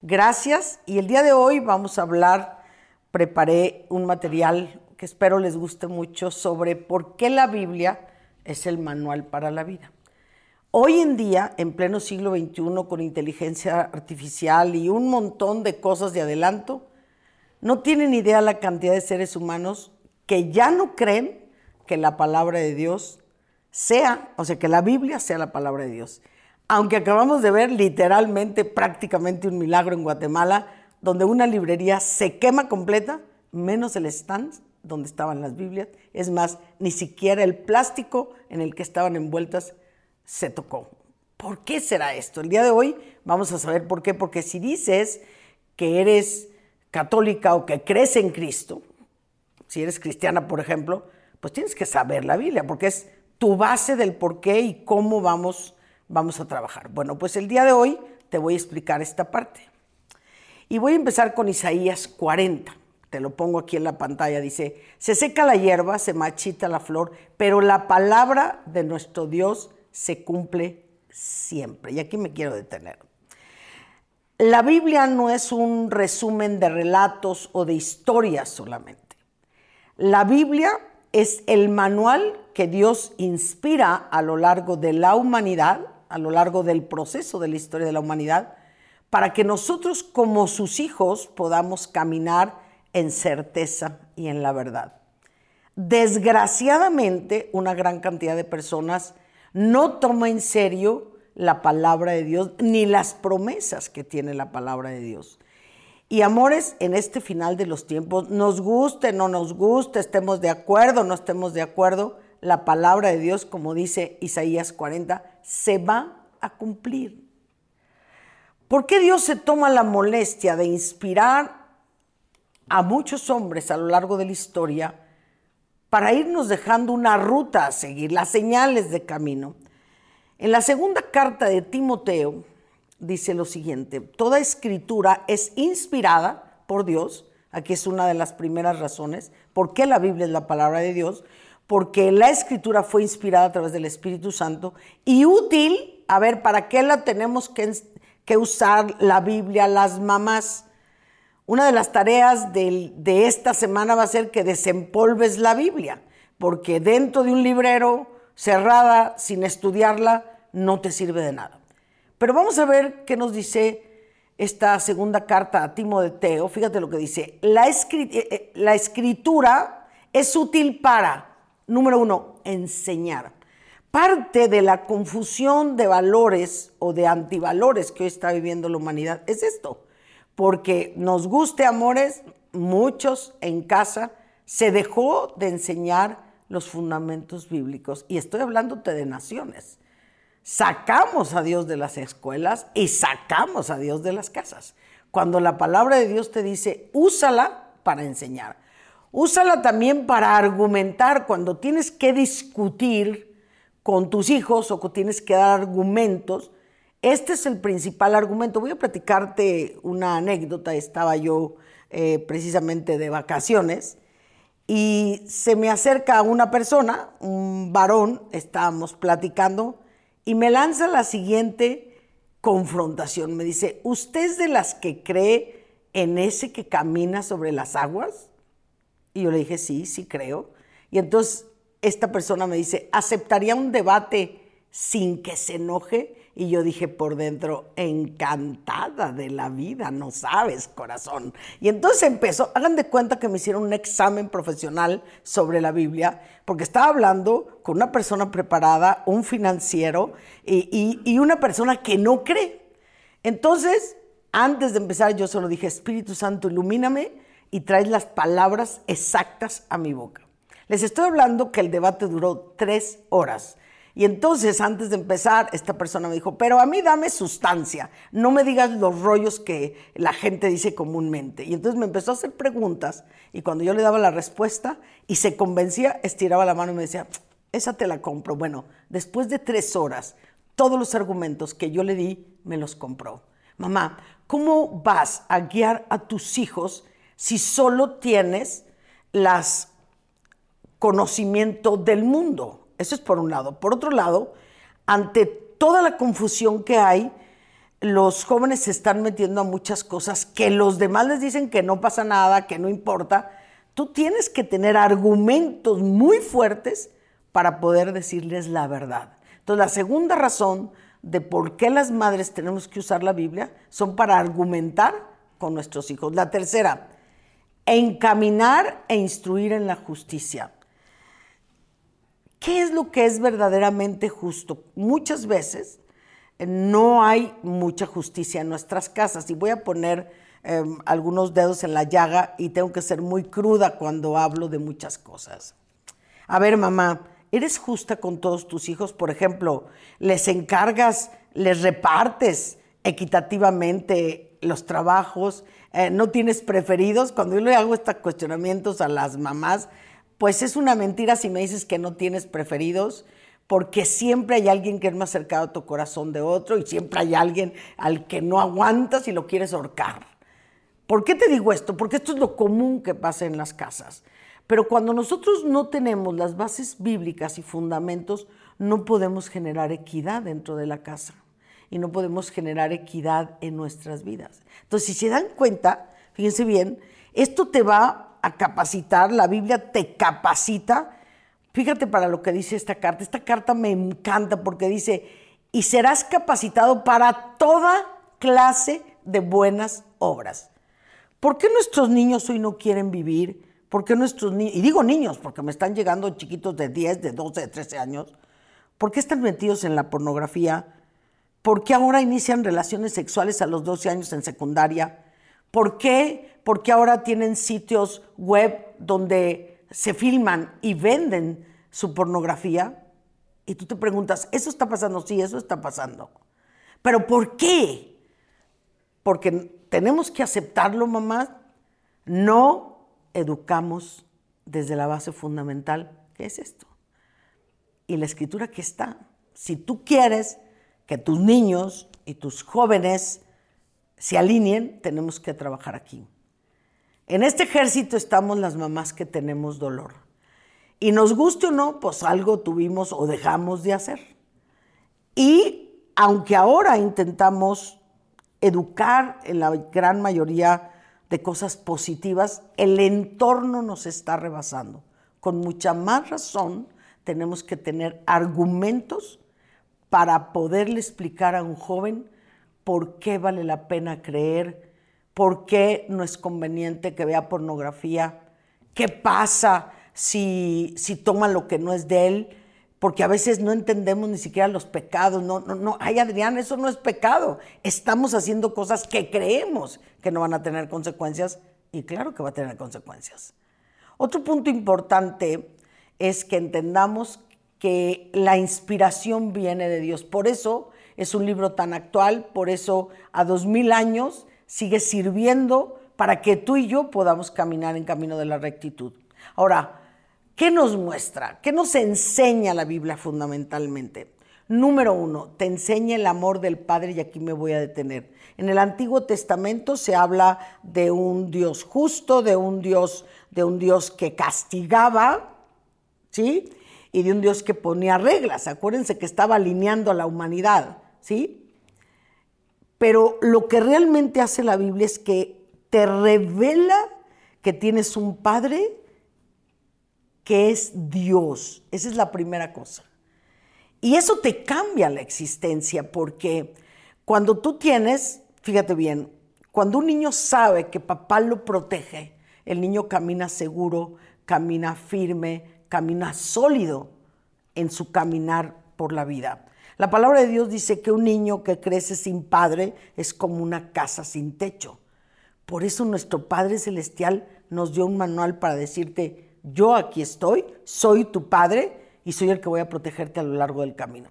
Gracias. Y el día de hoy vamos a hablar, preparé un material que espero les guste mucho sobre por qué la Biblia es el manual para la vida. Hoy en día, en pleno siglo XXI, con inteligencia artificial y un montón de cosas de adelanto, no tienen idea la cantidad de seres humanos que ya no creen que la palabra de Dios sea, o sea, que la Biblia sea la palabra de Dios aunque acabamos de ver literalmente prácticamente un milagro en Guatemala, donde una librería se quema completa, menos el stand donde estaban las Biblias. Es más, ni siquiera el plástico en el que estaban envueltas se tocó. ¿Por qué será esto? El día de hoy vamos a saber por qué. Porque si dices que eres católica o que crees en Cristo, si eres cristiana, por ejemplo, pues tienes que saber la Biblia, porque es tu base del por qué y cómo vamos vamos a trabajar? Bueno, pues el día de hoy te voy a explicar esta parte. Y voy a empezar con Isaías 40. Te lo pongo aquí en la pantalla. Dice, se seca la hierba, se machita la flor, pero la palabra de nuestro Dios se cumple siempre. Y aquí me quiero detener. La Biblia no es un resumen de relatos o de historias solamente. La Biblia es el manual que Dios inspira a lo largo de la humanidad a lo largo del proceso de la historia de la humanidad, para que nosotros como sus hijos podamos caminar en certeza y en la verdad. Desgraciadamente, una gran cantidad de personas no toma en serio la palabra de Dios ni las promesas que tiene la palabra de Dios. Y amores, en este final de los tiempos, nos guste, no nos guste, estemos de acuerdo, no estemos de acuerdo, la palabra de Dios, como dice Isaías 40, se va a cumplir. ¿Por qué Dios se toma la molestia de inspirar a muchos hombres a lo largo de la historia para irnos dejando una ruta a seguir, las señales de camino? En la segunda carta de Timoteo dice lo siguiente, toda escritura es inspirada por Dios, aquí es una de las primeras razones, por qué la Biblia es la palabra de Dios, porque la escritura fue inspirada a través del Espíritu Santo y útil, a ver, ¿para qué la tenemos que, usar la Biblia las mamás? Una de las tareas de, de esta semana va a ser que desempolves la Biblia, porque dentro de un librero cerrada, sin estudiarla, no te sirve de nada. Pero vamos a ver qué nos dice esta segunda carta a Timoteo. Fíjate lo que dice. La, eh, eh, la escritura es útil para Número uno, enseñar. Parte de la confusión de valores o de antivalores que hoy está viviendo la humanidad es esto. Porque nos guste, amores, muchos en casa se dejó de enseñar los fundamentos bíblicos. Y estoy hablándote de naciones. Sacamos a Dios de las escuelas y sacamos a Dios de las casas. Cuando la palabra de Dios te dice, úsala para enseñar. Úsala también para argumentar cuando tienes que discutir con tus hijos o que tienes que dar argumentos. Este es el principal argumento. Voy a platicarte una anécdota. Estaba yo eh, precisamente de vacaciones y se me acerca una persona, un varón, estábamos platicando y me lanza la siguiente confrontación. Me dice, ¿usted es de las que cree en ese que camina sobre las aguas? Y yo le dije, sí, sí creo. Y entonces esta persona me dice, ¿aceptaría un debate sin que se enoje? Y yo dije por dentro, encantada de la vida, no sabes, corazón. Y entonces empezó, hagan de cuenta que me hicieron un examen profesional sobre la Biblia, porque estaba hablando con una persona preparada, un financiero y, y una persona que no cree. Entonces, antes de empezar, yo solo dije, Espíritu Santo, ilumíname y traes las palabras exactas a mi boca. Les estoy hablando que el debate duró tres horas Y entonces, antes de empezar, esta persona me dijo, pero a mí dame sustancia, no me digas los rollos que la gente dice comúnmente. Y entonces me empezó a hacer preguntas y cuando yo le daba la respuesta y se convencía, estiraba la mano y me decía, esa te la compro. Bueno, después de tres horas, todos los argumentos que yo le di, me los compró. Mamá, ¿cómo vas a guiar a tus hijos si solo tienes las conocimiento del mundo? Eso es por un lado. Por otro lado, ante toda la confusión que hay, los jóvenes se están metiendo a muchas cosas que los demás les dicen que no pasa nada, que no importa. Tú tienes que tener argumentos muy fuertes para poder decirles la verdad. Entonces, la segunda razón de por qué las madres tenemos que usar la Biblia son para argumentar con nuestros hijos. La tercera, encaminar e instruir en la justicia. ¿Qué es lo que es verdaderamente justo? Muchas veces eh, no hay mucha justicia en nuestras casas y voy a poner em, algunos dedos en la llaga y tengo que ser muy cruda cuando hablo de muchas cosas. A ver, mamá, ¿eres justa con todos tus hijos? Por ejemplo, ¿les encargas, les repartes equitativamente los trabajos? Eh, ¿No tienes preferidos? Cuando yo le hago estos cuestionamientos a las mamás, pues es una mentira si me dices que no tienes preferidos, porque siempre hay alguien que es más cercano a tu corazón de otro y siempre hay alguien al que no aguantas y lo quieres ahorcar. ¿Por qué te digo esto? Porque esto es lo común que pasa en las casas. Pero cuando nosotros no tenemos las bases bíblicas y fundamentos, no podemos generar equidad dentro de la casa y no podemos generar equidad en nuestras vidas. Entonces, si se dan cuenta, fíjense bien, esto te va a capacitar, la Biblia te capacita. Fíjate para lo que dice esta carta. Esta carta me encanta porque dice, y serás capacitado para toda clase de buenas obras. ¿Por qué nuestros niños hoy no quieren vivir? ¿Por qué nuestros niños, y digo niños porque me están llegando chiquitos de 10, de 12, de 13 años, ¿por qué están metidos en la pornografía? ¿Por qué ahora inician relaciones sexuales a los 12 años en secundaria? ¿Por qué porque ahora tienen sitios web donde se filman y venden su pornografía. Y tú te preguntas, ¿eso está pasando? Sí, eso está pasando. ¿Pero por qué? Porque tenemos que aceptarlo, mamá. No educamos desde la base fundamental. ¿Qué es esto? Y la escritura que está. Si tú quieres que tus niños y tus jóvenes se alineen, tenemos que trabajar aquí. En este ejército estamos las mamás que tenemos dolor. Y nos guste o no, pues algo tuvimos o dejamos de hacer. Y aunque ahora intentamos educar en la gran mayoría de cosas positivas, el entorno nos está rebasando. Con mucha más razón tenemos que tener argumentos para poderle explicar a un joven por qué vale la pena creer ¿Por qué no es conveniente que vea pornografía? ¿Qué pasa si, si toma lo que no es de él? Porque a veces no entendemos ni siquiera los pecados. No, no, no. Ay, Adrián, eso no es pecado. Estamos haciendo cosas que creemos que no van a tener consecuencias y claro que va a tener consecuencias. Otro punto importante es que entendamos que la inspiración viene de Dios. Por eso es un libro tan actual, por eso a dos mil años sigue sirviendo para que tú y yo podamos caminar en camino de la rectitud. Ahora, ¿qué nos muestra? ¿Qué nos enseña la Biblia fundamentalmente? Número uno, te enseña el amor del Padre y aquí me voy a detener. En el Antiguo Testamento se habla de un Dios justo, de un Dios, de un Dios que castigaba, ¿sí? Y de un Dios que ponía reglas. Acuérdense que estaba alineando a la humanidad, ¿sí? Pero lo que realmente hace la Biblia es que te revela que tienes un Padre que es Dios. Esa es la primera cosa. Y eso te cambia la existencia porque cuando tú tienes, fíjate bien, cuando un niño sabe que papá lo protege, el niño camina seguro, camina firme, camina sólido en su caminar por la vida. La palabra de Dios dice que un niño que crece sin padre es como una casa sin techo. Por eso nuestro Padre Celestial nos dio un manual para decirte, yo aquí estoy, soy tu Padre y soy el que voy a protegerte a lo largo del camino.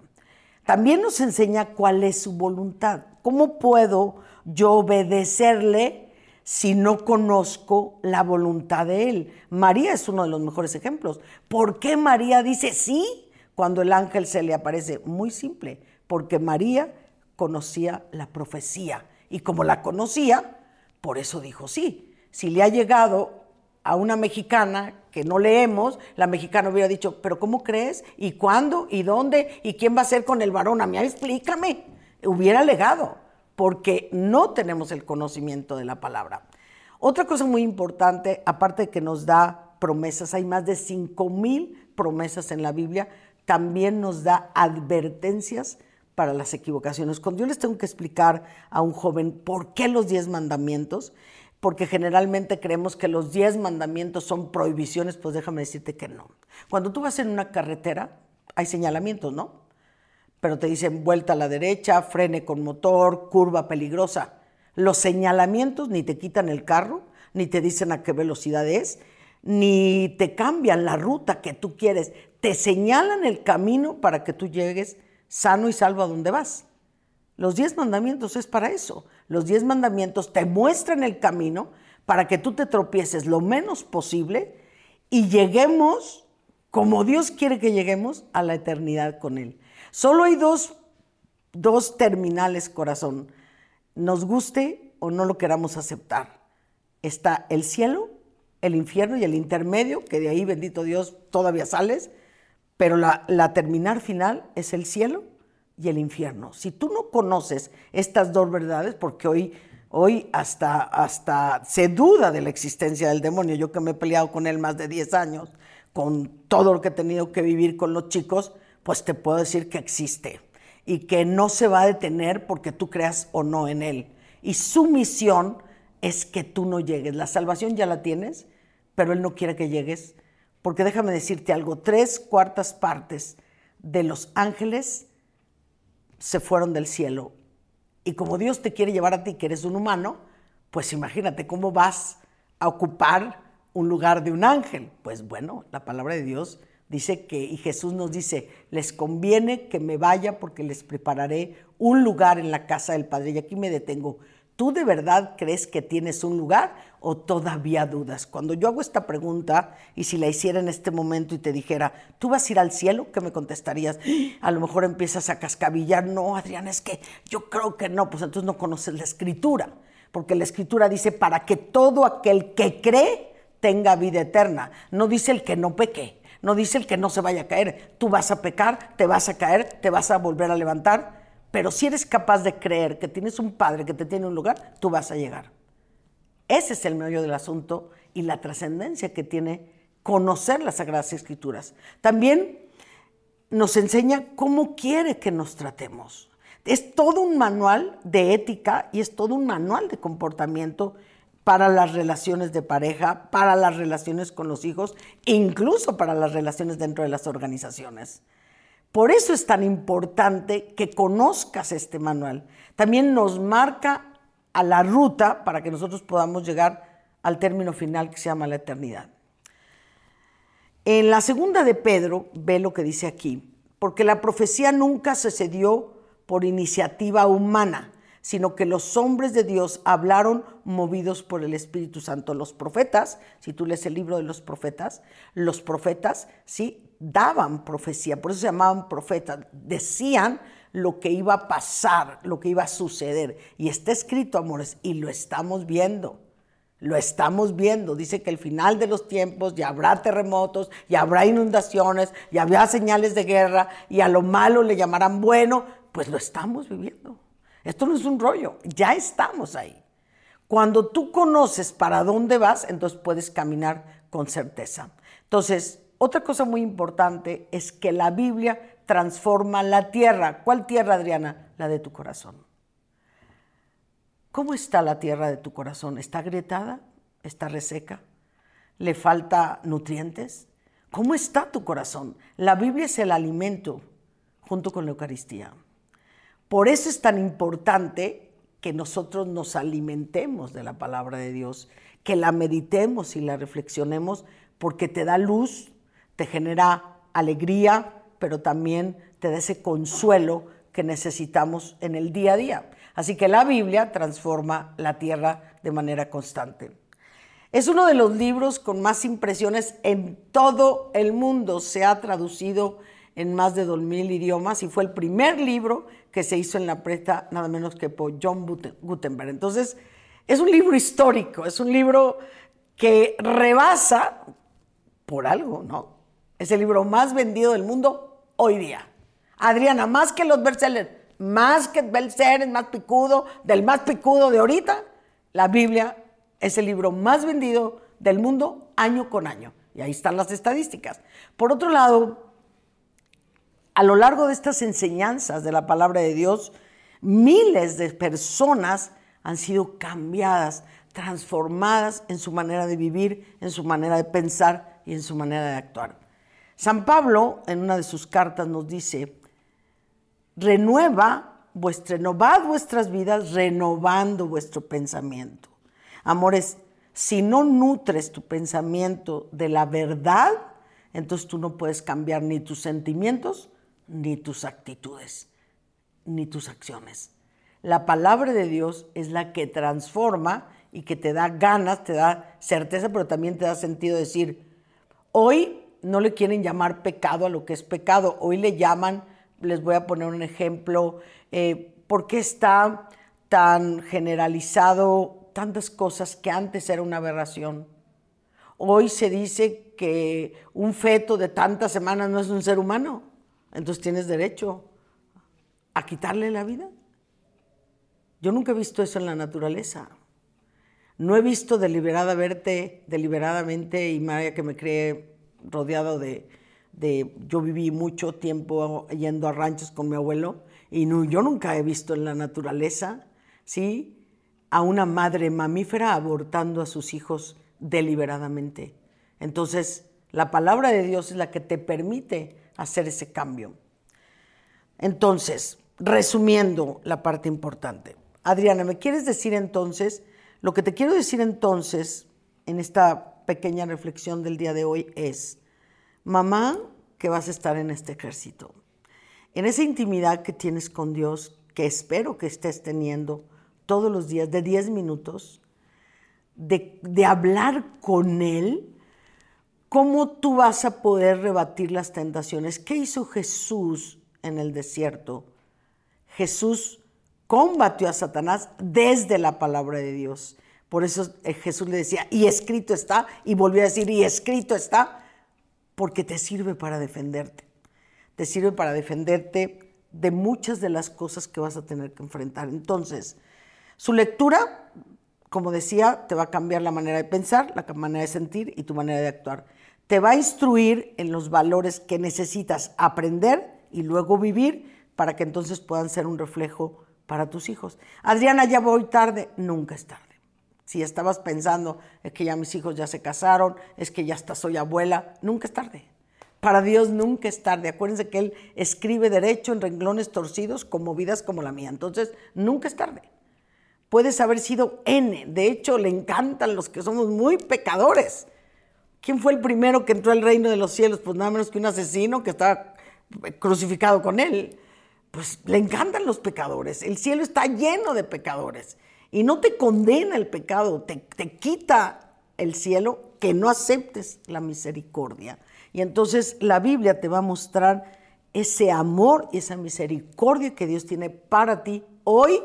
También nos enseña cuál es su voluntad. ¿Cómo puedo yo obedecerle si no conozco la voluntad de Él? María es uno de los mejores ejemplos. ¿Por qué María dice sí cuando el ángel se le aparece? Muy simple, porque María conocía la profecía y como la conocía, por eso dijo sí. Si le ha llegado a una mexicana que no leemos, la mexicana hubiera dicho, pero ¿cómo crees? ¿Y cuándo? ¿Y dónde? ¿Y quién va a ser con el varón? A mí explícame. Hubiera legado, porque no tenemos el conocimiento de la palabra. Otra cosa muy importante, aparte de que nos da promesas, hay más de 5 mil promesas en la Biblia, también nos da advertencias para las equivocaciones. Cuando yo les tengo que explicar a un joven por qué los 10 mandamientos, porque generalmente creemos que los diez mandamientos son prohibiciones, pues déjame decirte que no. Cuando tú vas en una carretera, hay señalamientos, ¿no? Pero te dicen vuelta a la derecha, frene con motor, curva peligrosa. Los señalamientos ni te quitan el carro, ni te dicen a qué velocidad es, ni te cambian la ruta que tú quieres. Te señalan el camino para que tú llegues sano y salvo a donde vas. Los diez mandamientos es para eso. Los diez mandamientos te muestran el camino para que tú te tropieces lo menos posible y lleguemos, como Dios quiere que lleguemos, a la eternidad con Él. Solo hay dos, dos terminales, corazón. Nos guste o no lo queramos aceptar. Está el cielo, el infierno y el intermedio, que de ahí, bendito Dios, todavía sales, pero la, la terminal final es el cielo y el infierno. Si tú no conoces estas dos verdades, porque hoy, hoy hasta, hasta se duda de la existencia del demonio, yo que me he peleado con él más de 10 años, con todo lo que he tenido que vivir con los chicos, pues te puedo decir que existe y que no se va a detener porque tú creas o no en él. Y su misión es que tú no llegues. La salvación ya la tienes, pero él no quiere que llegues, porque déjame decirte algo, tres cuartas partes de los ángeles se fueron del cielo. Y como Dios te quiere llevar a ti, que eres un humano, pues imagínate cómo vas a ocupar un lugar de un ángel. Pues bueno, la palabra de Dios dice que, y Jesús nos dice, les conviene que me vaya porque les prepararé un lugar en la casa del Padre. Y aquí me detengo. ¿Tú de verdad crees que tienes un lugar o todavía dudas? Cuando yo hago esta pregunta y si la hiciera en este momento y te dijera, ¿tú vas a ir al cielo? ¿Qué me contestarías? A lo mejor empiezas a cascabillar, no, Adrián, es que yo creo que no, pues entonces no conoces la escritura, porque la escritura dice, para que todo aquel que cree tenga vida eterna, no dice el que no peque. No dice el que no se vaya a caer. Tú vas a pecar, te vas a caer, te vas a volver a levantar pero si eres capaz de creer que tienes un padre que te tiene un lugar, tú vas a llegar. Ese es el meollo del asunto y la trascendencia que tiene conocer las Sagradas Escrituras. También nos enseña cómo quiere que nos tratemos. Es todo un manual de ética y es todo un manual de comportamiento para las relaciones de pareja, para las relaciones con los hijos, incluso para las relaciones dentro de las organizaciones. Por eso es tan importante que conozcas este manual. También nos marca a la ruta para que nosotros podamos llegar al término final que se llama la eternidad. En la segunda de Pedro, ve lo que dice aquí, porque la profecía nunca se cedió por iniciativa humana, sino que los hombres de Dios hablaron movidos por el Espíritu Santo. Los profetas, si tú lees el libro de los profetas, los profetas, sí, daban profecía, por eso se llamaban profetas, decían lo que iba a pasar, lo que iba a suceder. Y está escrito, amores, y lo estamos viendo. Lo estamos viendo. Dice que el final de los tiempos ya habrá terremotos, ya habrá inundaciones, ya habrá señales de guerra, y a lo malo le llamarán bueno. Pues lo estamos viviendo. Esto no es un rollo, ya estamos ahí. Cuando tú conoces para dónde vas, entonces puedes caminar con certeza. Entonces, otra cosa muy importante es que la Biblia transforma la tierra. ¿Cuál tierra, Adriana? La de tu corazón. ¿Cómo está la tierra de tu corazón? ¿Está agrietada? ¿Está reseca? ¿Le falta nutrientes? ¿Cómo está tu corazón? La Biblia es el alimento junto con la Eucaristía. Por eso es tan importante que nosotros nos alimentemos de la palabra de Dios, que la meditemos y la reflexionemos, porque te da luz, te genera alegría, pero también te da ese consuelo que necesitamos en el día a día. Así que la Biblia transforma la tierra de manera constante. Es uno de los libros con más impresiones en todo el mundo. Se ha traducido en más de 2.000 idiomas y fue el primer libro que se hizo en la presta nada menos que por John Gutenberg. Entonces, es un libro histórico, es un libro que rebasa por algo, ¿no? Es el libro más vendido del mundo hoy día. Adriana, más que los bestsellers, más que bestsellers más picudo, del más picudo de ahorita, la Biblia es el libro más vendido del mundo año con año. Y ahí están las estadísticas. Por otro lado, a lo largo de estas enseñanzas de la palabra de Dios, miles de personas han sido cambiadas, transformadas en su manera de vivir, en su manera de pensar y en su manera de actuar. San Pablo, en una de sus cartas, nos dice, renueva vuestra, renovad vuestras vidas renovando vuestro pensamiento. Amores, si no nutres tu pensamiento de la verdad, entonces tú no puedes cambiar ni tus sentimientos, ni tus actitudes, ni tus acciones. La palabra de Dios es la que transforma y que te da ganas, te da certeza, pero también te da sentido decir, hoy no le quieren llamar pecado a lo que es pecado, hoy le llaman, les voy a poner un ejemplo, eh, ¿por qué está tan generalizado tantas cosas que antes era una aberración? Hoy se dice que un feto de tantas semanas no es un ser humano, entonces tienes derecho a quitarle la vida. Yo nunca he visto eso en la naturaleza. No he visto deliberada verte, deliberadamente, y María que me cree rodeado de, Yo viví mucho tiempo yendo a ranchos con mi abuelo, y yo nunca he visto en la naturaleza, ¿sí? A una madre mamífera abortando a sus hijos deliberadamente. Entonces, la palabra de Dios es la que te permite hacer ese cambio. Entonces, resumiendo la parte importante, Adriana, ¿me quieres decir entonces? Lo que te quiero decir entonces en esta pequeña reflexión del día de hoy es, mamá, que vas a estar en este ejército, en esa intimidad que tienes con Dios, que espero que estés teniendo todos los días, de 10 minutos, de, de hablar con Él, ¿cómo tú vas a poder rebatir las tentaciones? ¿Qué hizo Jesús en el desierto? Jesús combatió a Satanás desde la palabra de Dios. Por eso eh, Jesús le decía, y escrito está, y volvió a decir, y escrito está, porque te sirve para defenderte. Te sirve para defenderte de muchas de las cosas que vas a tener que enfrentar. Entonces, su lectura, como decía, te va a cambiar la manera de pensar, la manera de sentir y tu manera de actuar. Te va a instruir en los valores que necesitas aprender y luego vivir para que entonces puedan ser un reflejo para tus hijos. Adriana, ya voy tarde, nunca es tarde. Si estabas pensando, es que ya mis hijos ya se casaron, es que ya hasta soy abuela, nunca es tarde. Para Dios nunca es tarde. Acuérdense que Él escribe derecho en renglones torcidos como vidas como la mía. Entonces, nunca es tarde. Puedes haber sido N. De hecho, le encantan los que somos muy pecadores. ¿Quién fue el primero que entró al reino de los cielos? Pues nada menos que un asesino que estaba crucificado con Él pues le encantan los pecadores. El cielo está lleno de pecadores. Y no te condena el pecado, te, te quita el cielo que no aceptes la misericordia. Y entonces la Biblia te va a mostrar ese amor y esa misericordia que Dios tiene para ti hoy,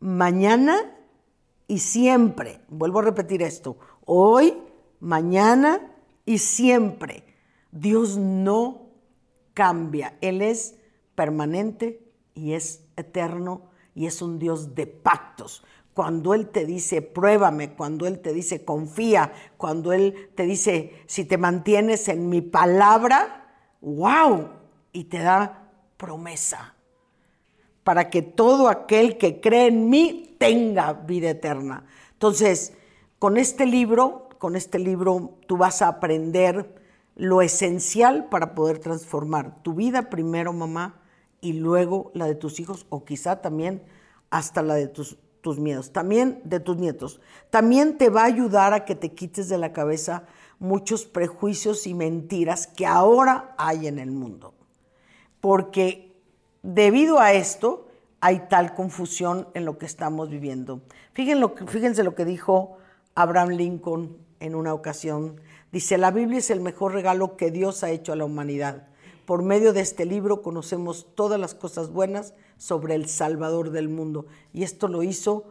mañana y siempre. Vuelvo a repetir esto. Hoy, mañana y siempre. Dios no cambia. Él es permanente y es eterno y es un Dios de pactos. Cuando Él te dice, pruébame, cuando Él te dice, confía, cuando Él te dice, si te mantienes en mi palabra, wow, y te da promesa para que todo aquel que cree en mí tenga vida eterna. Entonces, con este libro, con este libro tú vas a aprender lo esencial para poder transformar tu vida primero, mamá, y luego la de tus hijos o quizá también hasta la de tus, tus miedos, también de tus nietos. También te va a ayudar a que te quites de la cabeza muchos prejuicios y mentiras que ahora hay en el mundo. Porque debido a esto hay tal confusión en lo que estamos viviendo. Fíjense lo que, fíjense lo que dijo Abraham Lincoln en una ocasión. Dice, la Biblia es el mejor regalo que Dios ha hecho a la humanidad. Por medio de este libro conocemos todas las cosas buenas sobre el Salvador del mundo. Y esto lo hizo,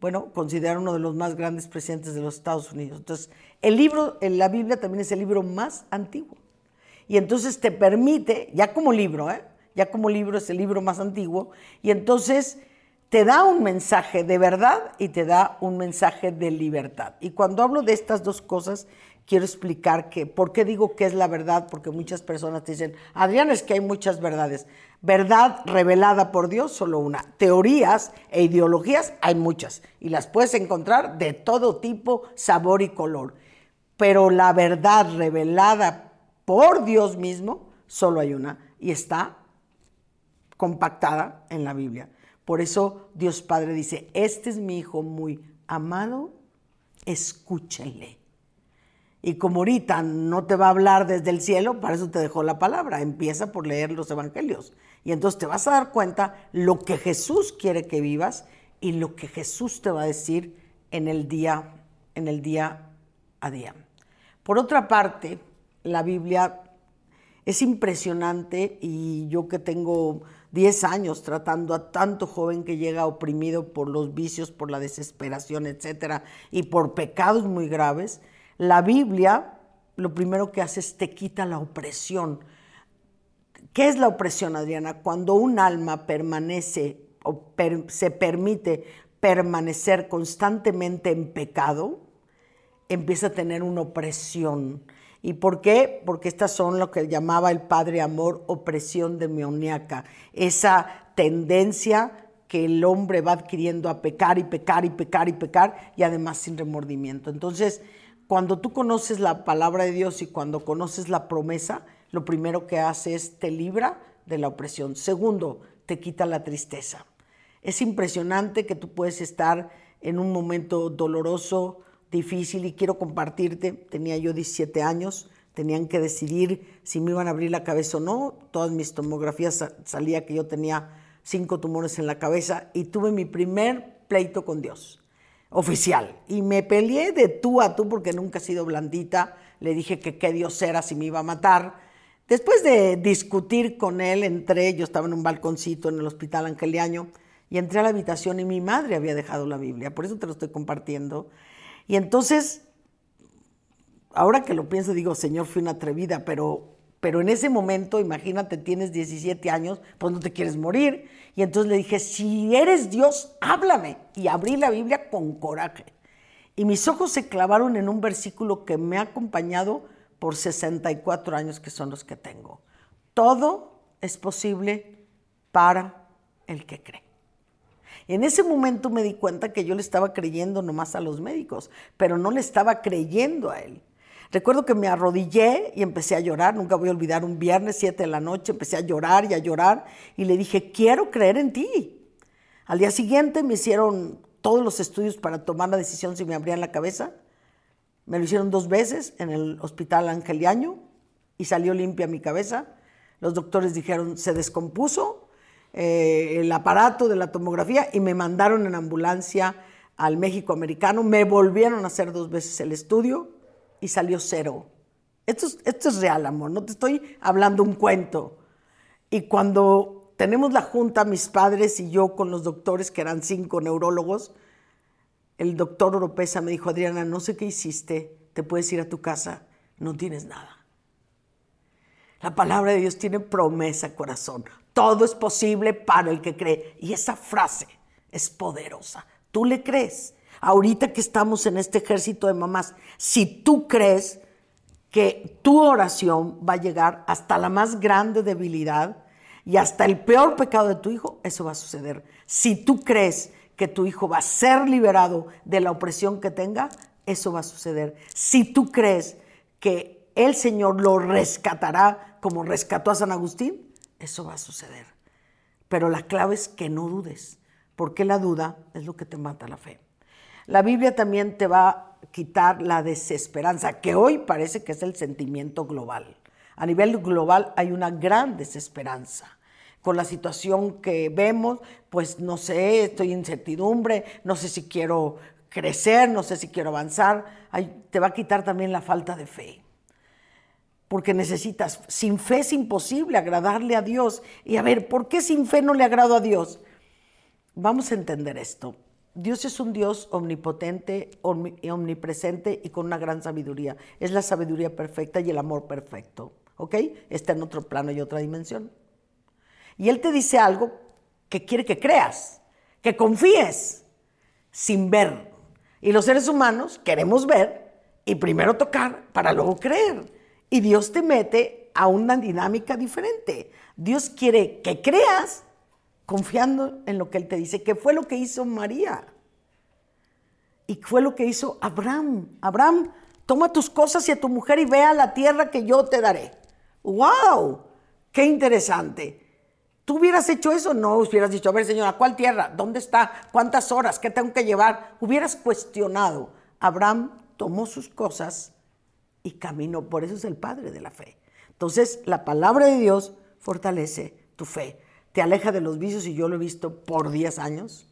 bueno, considerar uno de los más grandes presidentes de los Estados Unidos. Entonces, el libro, en la Biblia también es el libro más antiguo. Y entonces te permite, ya como libro, ¿eh? ya como libro es el libro más antiguo, y entonces te da un mensaje de verdad y te da un mensaje de libertad. Y cuando hablo de estas dos cosas, quiero explicar que, ¿por qué digo que es la verdad? Porque muchas personas te dicen, Adrián, es que hay muchas verdades. Verdad revelada por Dios, solo una. Teorías e ideologías, hay muchas. Y las puedes encontrar de todo tipo, sabor y color. Pero la verdad revelada por Dios mismo, solo hay una. Y está compactada en la Biblia. Por eso Dios Padre dice, este es mi hijo muy amado, escúchenle. Y como ahorita no te va a hablar desde el cielo, para eso te dejó la palabra. Empieza por leer los evangelios. Y entonces te vas a dar cuenta lo que Jesús quiere que vivas y lo que Jesús te va a decir en el día, en el día a día. Por otra parte, la Biblia es impresionante y yo que tengo 10 años tratando a tanto joven que llega oprimido por los vicios, por la desesperación, etcétera, y por pecados muy graves, la Biblia lo primero que hace es te quita la opresión. ¿Qué es la opresión, Adriana? Cuando un alma permanece o se permite permanecer constantemente en pecado, empieza a tener una opresión. ¿Y por qué? Porque estas son lo que llamaba el Padre Amor opresión demoníaca, esa tendencia que el hombre va adquiriendo a pecar y pecar y pecar y pecar y además sin remordimiento. Entonces, cuando tú conoces la palabra de Dios y cuando conoces la promesa, lo primero que hace es te libra de la opresión. Segundo, te quita la tristeza. Es impresionante que tú puedes estar en un momento doloroso, difícil y quiero compartirte, tenía yo 17 años, tenían que decidir si me iban a abrir la cabeza o no, todas mis tomografías salía que yo tenía cinco tumores en la cabeza y tuve mi primer pleito con Dios oficial. Y me peleé de tú a tú porque nunca he sido blandita. Le dije que qué Dios era si me iba a matar. Después de discutir con él, entré, yo estaba en un balconcito en el hospital angeliano, y entré a la habitación y mi madre había dejado la Biblia, por eso te lo estoy compartiendo. Y entonces, ahora que lo pienso, digo, Señor, fui una atrevida, pero pero en ese momento, imagínate, tienes 17 años, pues no te quieres morir. Y entonces le dije, si eres Dios, háblame. Y abrí la Biblia con coraje. Y mis ojos se clavaron en un versículo que me ha acompañado por 64 años, que son los que tengo. Todo es posible para el que cree. En ese momento me di cuenta que yo le estaba creyendo nomás a los médicos, pero no le estaba creyendo a él. Recuerdo que me arrodillé y empecé a llorar, nunca voy a olvidar un viernes 7 de la noche, empecé a llorar y a llorar y le dije, quiero creer en ti. Al día siguiente me hicieron todos los estudios para tomar la decisión si me abrían la cabeza. Me lo hicieron dos veces en el hospital Angeliaño y salió limpia mi cabeza. Los doctores dijeron, se descompuso eh, el aparato de la tomografía y me mandaron en ambulancia al México americano. Me volvieron a hacer dos veces el estudio y salió cero. Esto es, esto es real, amor, no te estoy hablando un cuento. Y cuando tenemos la junta, mis padres y yo con los doctores, que eran cinco neurólogos, el doctor Oropesa me dijo, Adriana, no sé qué hiciste, te puedes ir a tu casa, no tienes nada. La palabra de Dios tiene promesa, corazón. Todo es posible para el que cree. Y esa frase es poderosa. Tú le crees ahorita que estamos en este ejército de mamás, si tú crees que tu oración va a llegar hasta la más grande debilidad y hasta el peor pecado de tu hijo, eso va a suceder. Si tú crees que tu hijo va a ser liberado de la opresión que tenga, eso va a suceder. Si tú crees que el Señor lo rescatará como rescató a San Agustín, eso va a suceder. Pero la clave es que no dudes, porque la duda es lo que te mata la fe. La Biblia también te va a quitar la desesperanza, que hoy parece que es el sentimiento global. A nivel global hay una gran desesperanza con la situación que vemos, pues no sé, estoy en incertidumbre, no sé si quiero crecer, no sé si quiero avanzar, te va a quitar también la falta de fe. Porque necesitas, sin fe es imposible agradarle a Dios. Y a ver, ¿por qué sin fe no le agrado a Dios? Vamos a entender esto. Dios es un Dios omnipotente, omnipresente y con una gran sabiduría. Es la sabiduría perfecta y el amor perfecto. ¿Ok? Está en otro plano y otra dimensión. Y Él te dice algo que quiere que creas, que confíes, sin ver. Y los seres humanos queremos ver y primero tocar para luego creer. Y Dios te mete a una dinámica diferente. Dios quiere que creas confiando en lo que Él te dice, que fue lo que hizo María. Y fue lo que hizo Abraham. Abraham, toma tus cosas y a tu mujer y ve a la tierra que yo te daré. ¡Wow! ¡Qué interesante! ¿Tú hubieras hecho eso? No, hubieras dicho, a ver señora, ¿cuál tierra? ¿Dónde está? ¿Cuántas horas? ¿Qué tengo que llevar? Hubieras cuestionado. Abraham tomó sus cosas y caminó. Por eso es el padre de la fe. Entonces, la palabra de Dios fortalece tu fe. Te aleja de los vicios y yo lo he visto por 10 años.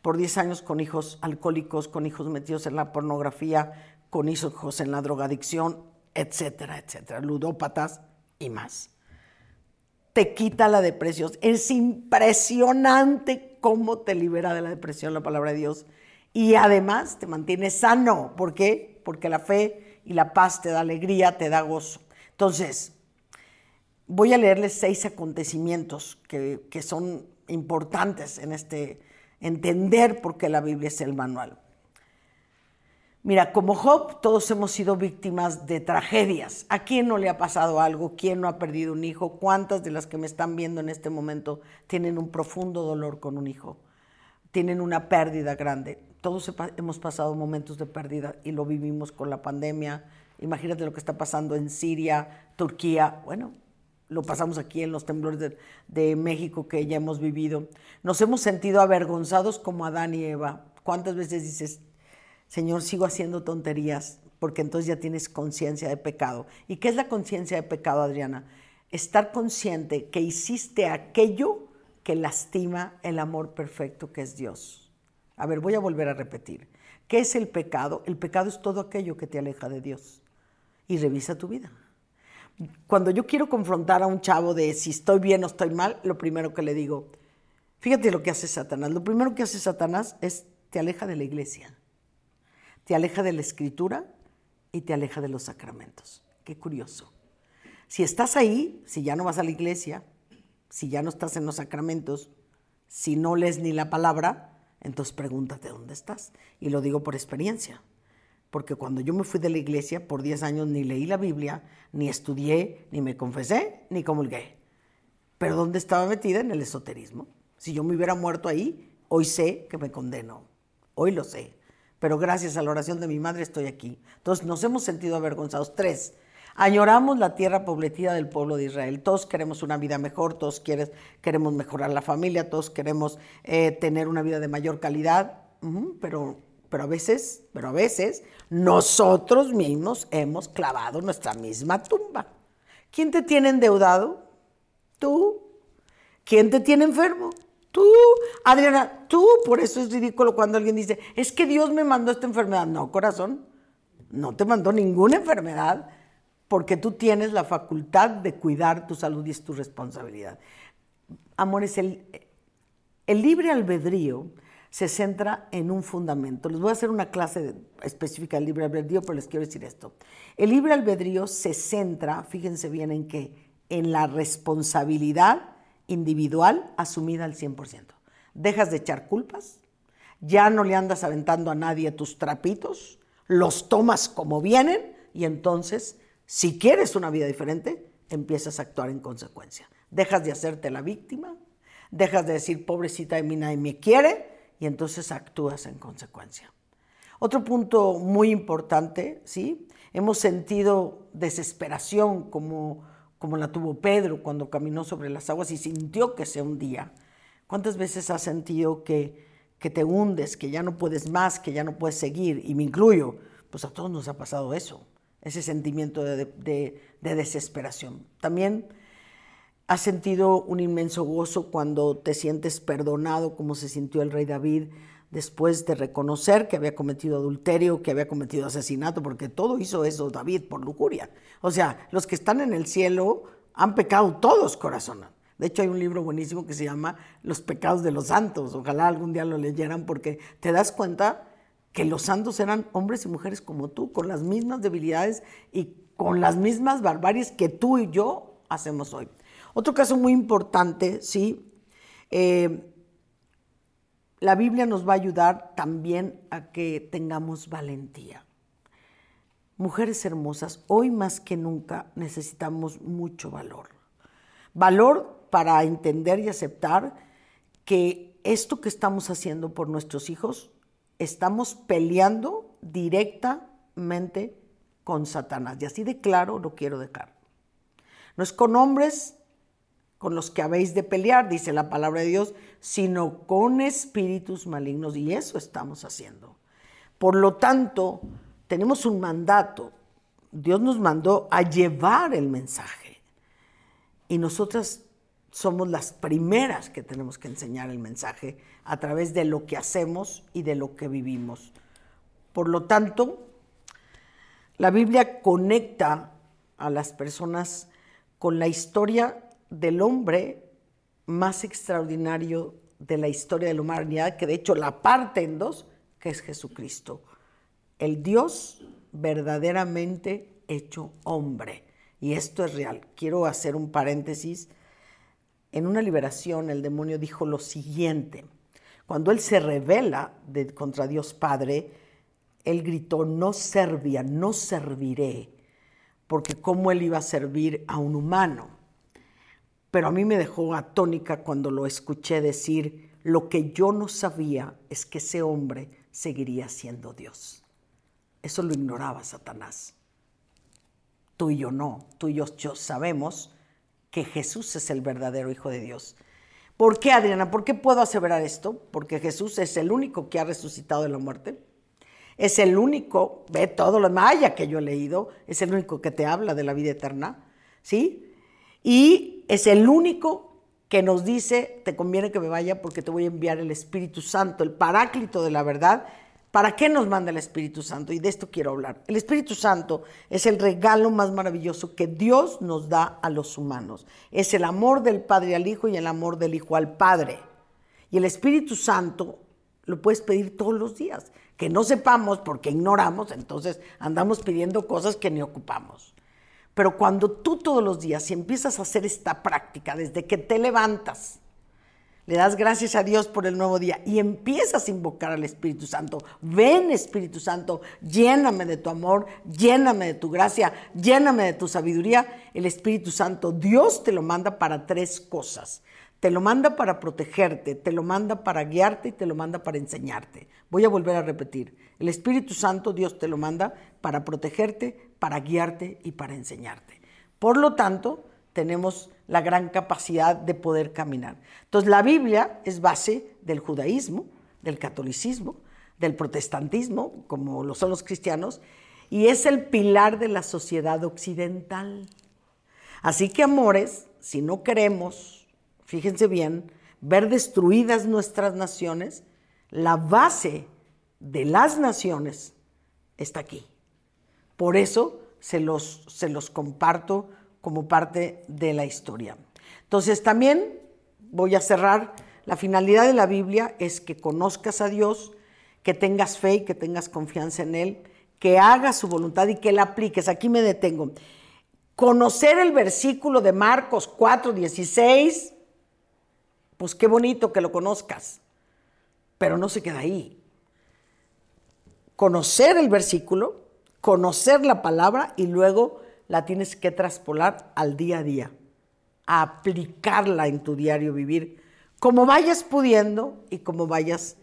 Por 10 años con hijos alcohólicos, con hijos metidos en la pornografía, con hijos en la drogadicción, etcétera, etcétera, ludópatas y más te quita la depresión. Es impresionante cómo te libera de la depresión la palabra de Dios. Y además te mantiene sano. ¿Por qué? Porque la fe y la paz te da alegría, te da gozo. Entonces, voy a leerles seis acontecimientos que, que son importantes en este entender por qué la Biblia es el manual. Mira, como Job, todos hemos sido víctimas de tragedias. ¿A quién no le ha pasado algo? ¿Quién no ha perdido un hijo? ¿Cuántas de las que me están viendo en este momento tienen un profundo dolor con un hijo? Tienen una pérdida grande. Todos hemos pasado momentos de pérdida y lo vivimos con la pandemia. Imagínate lo que está pasando en Siria, Turquía. Bueno, lo pasamos aquí en los temblores de, de México que ya hemos vivido. Nos hemos sentido avergonzados como Adán y Eva. ¿Cuántas veces dices, Señor, sigo haciendo tonterías porque entonces ya tienes conciencia de pecado. ¿Y qué es la conciencia de pecado, Adriana? Estar consciente que hiciste aquello que lastima el amor perfecto que es Dios. A ver, voy a volver a repetir. ¿Qué es el pecado? El pecado es todo aquello que te aleja de Dios. Y revisa tu vida. Cuando yo quiero confrontar a un chavo de si estoy bien o estoy mal, lo primero que le digo, fíjate lo que hace Satanás. Lo primero que hace Satanás es te aleja de la iglesia te aleja de la escritura y te aleja de los sacramentos. Qué curioso. Si estás ahí, si ya no vas a la iglesia, si ya no estás en los sacramentos, si no lees ni la palabra, entonces pregúntate dónde estás. Y lo digo por experiencia, porque cuando yo me fui de la iglesia por 10 años ni leí la Biblia, ni estudié, ni me confesé, ni comulgué. Pero ¿dónde estaba metida? En el esoterismo. Si yo me hubiera muerto ahí, hoy sé que me condeno. Hoy lo sé pero gracias a la oración de mi madre estoy aquí. Entonces nos hemos sentido avergonzados. Tres, añoramos la tierra pobletida del pueblo de Israel. Todos queremos una vida mejor, todos queremos mejorar la familia, todos queremos eh, tener una vida de mayor calidad, pero, pero, a veces, pero a veces nosotros mismos hemos clavado nuestra misma tumba. ¿Quién te tiene endeudado? Tú. ¿Quién te tiene enfermo? Tú, Adriana, tú, por eso es ridículo cuando alguien dice, es que Dios me mandó esta enfermedad. No, corazón, no te mandó ninguna enfermedad porque tú tienes la facultad de cuidar tu salud y es tu responsabilidad. Amores, el, el libre albedrío se centra en un fundamento. Les voy a hacer una clase específica del libre albedrío, pero les quiero decir esto. El libre albedrío se centra, fíjense bien en qué, en la responsabilidad individual asumida al 100%. Dejas de echar culpas, ya no le andas aventando a nadie tus trapitos, los tomas como vienen y entonces, si quieres una vida diferente, empiezas a actuar en consecuencia. Dejas de hacerte la víctima, dejas de decir, pobrecita de mí nadie me quiere, y entonces actúas en consecuencia. Otro punto muy importante, ¿sí? Hemos sentido desesperación como como la tuvo Pedro cuando caminó sobre las aguas y sintió que se hundía. ¿Cuántas veces has sentido que, que te hundes, que ya no puedes más, que ya no puedes seguir, y me incluyo, pues a todos nos ha pasado eso, ese sentimiento de, desesperación. También has sentido un inmenso gozo cuando te sientes perdonado, como se sintió el rey David después de reconocer que había cometido adulterio, que había cometido asesinato, porque todo hizo eso David por lujuria. O sea, los que están en el cielo han pecado todos, corazón. De hecho, hay un libro buenísimo que se llama Los pecados de los santos. Ojalá algún día lo leyeran porque te das cuenta que los santos eran hombres y mujeres como tú, con las mismas debilidades y con las mismas barbaries que tú y yo hacemos hoy. Otro caso muy importante, sí, eh, la Biblia nos va a ayudar también a que tengamos valentía. Mujeres hermosas, hoy más que nunca necesitamos mucho valor. Valor para entender y aceptar que esto que estamos haciendo por nuestros hijos, estamos peleando directamente con Satanás. Y así de claro lo quiero dejar. No es con hombres con los que habéis de pelear, dice la palabra de Dios, sino con espíritus malignos. Y eso estamos haciendo. Por lo tanto, tenemos un mandato. Dios nos mandó a llevar el mensaje. Y nosotras somos las primeras que tenemos que enseñar el mensaje a través de lo que hacemos y de lo que vivimos. Por lo tanto, la Biblia conecta a las personas con la historia del hombre más extraordinario de la historia de la humanidad, que de hecho la parte en dos, que es Jesucristo, el Dios verdaderamente hecho hombre. Y esto es real. Quiero hacer un paréntesis en una liberación el demonio dijo lo siguiente. Cuando él se revela contra Dios Padre, él gritó, no servia, no serviré, porque cómo él iba a servir a un humano. Pero a mí me dejó atónica cuando lo escuché decir, lo que yo no sabía es que ese hombre seguiría siendo Dios. Eso lo ignoraba Satanás. Tú y yo no, tú y yo, yo sabemos que Jesús es el verdadero Hijo de Dios. ¿Por qué, Adriana? ¿Por qué puedo aseverar esto? Porque Jesús es el único que ha resucitado de la muerte. Es el único, ve todo lo maya que yo he leído, es el único que te habla de la vida eterna, ¿sí? Y es el único que nos dice, te conviene que me vaya porque te voy a enviar el Espíritu Santo, el paráclito de la verdad, ¿Para qué nos manda el Espíritu Santo? Y de esto quiero hablar. El Espíritu Santo es el regalo más maravilloso que Dios nos da a los humanos. Es el amor del Padre al Hijo y el amor del Hijo al Padre. Y el Espíritu Santo lo puedes pedir todos los días. Que no sepamos porque ignoramos, entonces andamos pidiendo cosas que ni ocupamos. Pero cuando tú todos los días, si empiezas a hacer esta práctica desde que te levantas, le das gracias a Dios por el nuevo día y empiezas a invocar al Espíritu Santo. Ven Espíritu Santo, lléname de tu amor, lléname de tu gracia, lléname de tu sabiduría. El Espíritu Santo, Dios te lo manda para tres cosas. Te lo manda para protegerte, te lo manda para guiarte y te lo manda para enseñarte. Voy a volver a repetir. El Espíritu Santo Dios te lo manda para protegerte, para guiarte y para enseñarte. Por lo tanto, tenemos la gran capacidad de poder caminar. Entonces la Biblia es base del judaísmo, del catolicismo, del protestantismo, como lo son los cristianos, y es el pilar de la sociedad occidental. Así que, amores, si no queremos, fíjense bien, ver destruidas nuestras naciones, la base de las naciones está aquí. Por eso se los, se los comparto como parte de la historia. Entonces también voy a cerrar, la finalidad de la Biblia es que conozcas a Dios, que tengas fe y que tengas confianza en Él, que hagas su voluntad y que la apliques. Aquí me detengo. Conocer el versículo de Marcos 4, 16, pues qué bonito que lo conozcas, pero no se queda ahí. Conocer el versículo, conocer la palabra y luego la tienes que traspolar al día a día, a aplicarla en tu diario vivir, como vayas pudiendo y como vayas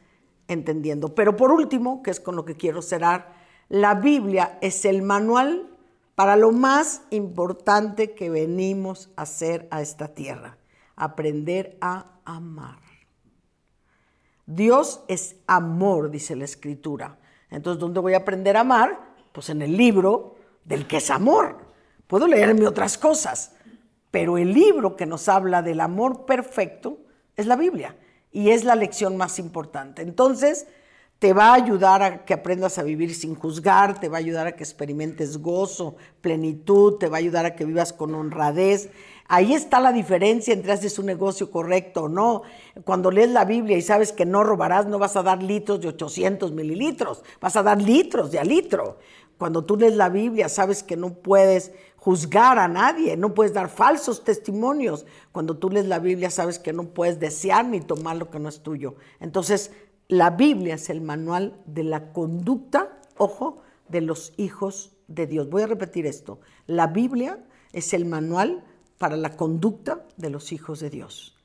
entendiendo. Pero por último, que es con lo que quiero cerrar, la Biblia es el manual para lo más importante que venimos a hacer a esta tierra, aprender a amar. Dios es amor, dice la escritura. Entonces, ¿dónde voy a aprender a amar? Pues en el libro del que es amor. Puedo leerme otras cosas, pero el libro que nos habla del amor perfecto es la Biblia y es la lección más importante. Entonces, te va a ayudar a que aprendas a vivir sin juzgar, te va a ayudar a que experimentes gozo, plenitud, te va a ayudar a que vivas con honradez. Ahí está la diferencia entre haces un negocio correcto o no. Cuando lees la Biblia y sabes que no robarás, no vas a dar litros de 800 mililitros, vas a dar litros de a litro. Cuando tú lees la Biblia, sabes que no puedes juzgar a nadie, no puedes dar falsos testimonios. Cuando tú lees la Biblia, sabes que no puedes desear ni tomar lo que no es tuyo. Entonces, la Biblia es el manual de la conducta, ojo, de los hijos de Dios. Voy a repetir esto. La Biblia es el manual para la conducta de los hijos de Dios.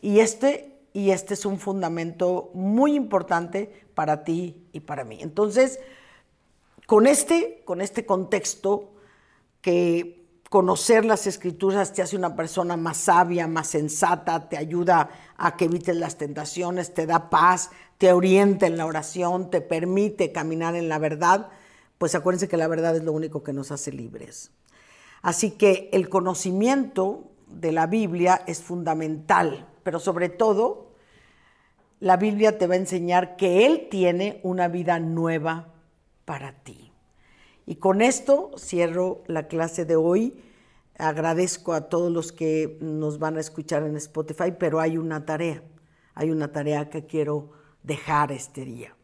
Y este, y este es un fundamento muy importante para ti y para mí. Entonces, con este, con este contexto que conocer las escrituras te hace una persona más sabia, más sensata, te ayuda a que evites las tentaciones, te da paz, te orienta en la oración, te permite caminar en la verdad, pues acuérdense que la verdad es lo único que nos hace libres. Así que el conocimiento de la Biblia es fundamental, pero sobre todo la Biblia te va a enseñar que Él tiene una vida nueva para ti. Y con esto cierro la clase de hoy. Agradezco a todos los que nos van a escuchar en Spotify, pero hay una tarea, hay una tarea que quiero dejar este día.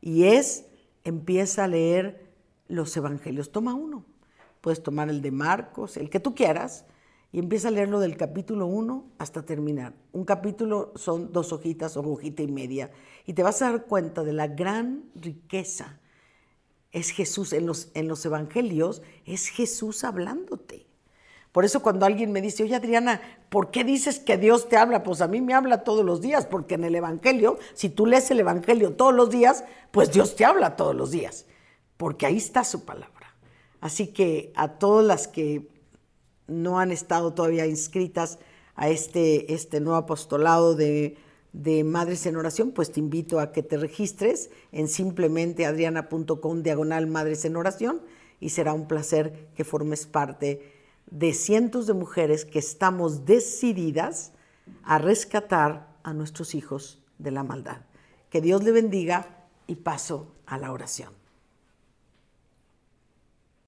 Y es, empieza a leer los evangelios. Toma uno. Puedes tomar el de Marcos, el que tú quieras, y empieza a leerlo del capítulo 1 hasta terminar. Un capítulo son dos hojitas o hojita y media. Y te vas a dar cuenta de la gran riqueza. Es Jesús en los, en los evangelios, es Jesús hablándote. Por eso cuando alguien me dice, oye Adriana, ¿por qué dices que Dios te habla? Pues a mí me habla todos los días, porque en el Evangelio, si tú lees el Evangelio todos los días, pues Dios te habla todos los días, porque ahí está su palabra. Así que a todas las que no han estado todavía inscritas a este, este nuevo apostolado de, de Madres en Oración, pues te invito a que te registres en simplemente adriana.com diagonal Madres en Oración y será un placer que formes parte de cientos de mujeres que estamos decididas a rescatar a nuestros hijos de la maldad. Que Dios le bendiga y paso a la oración.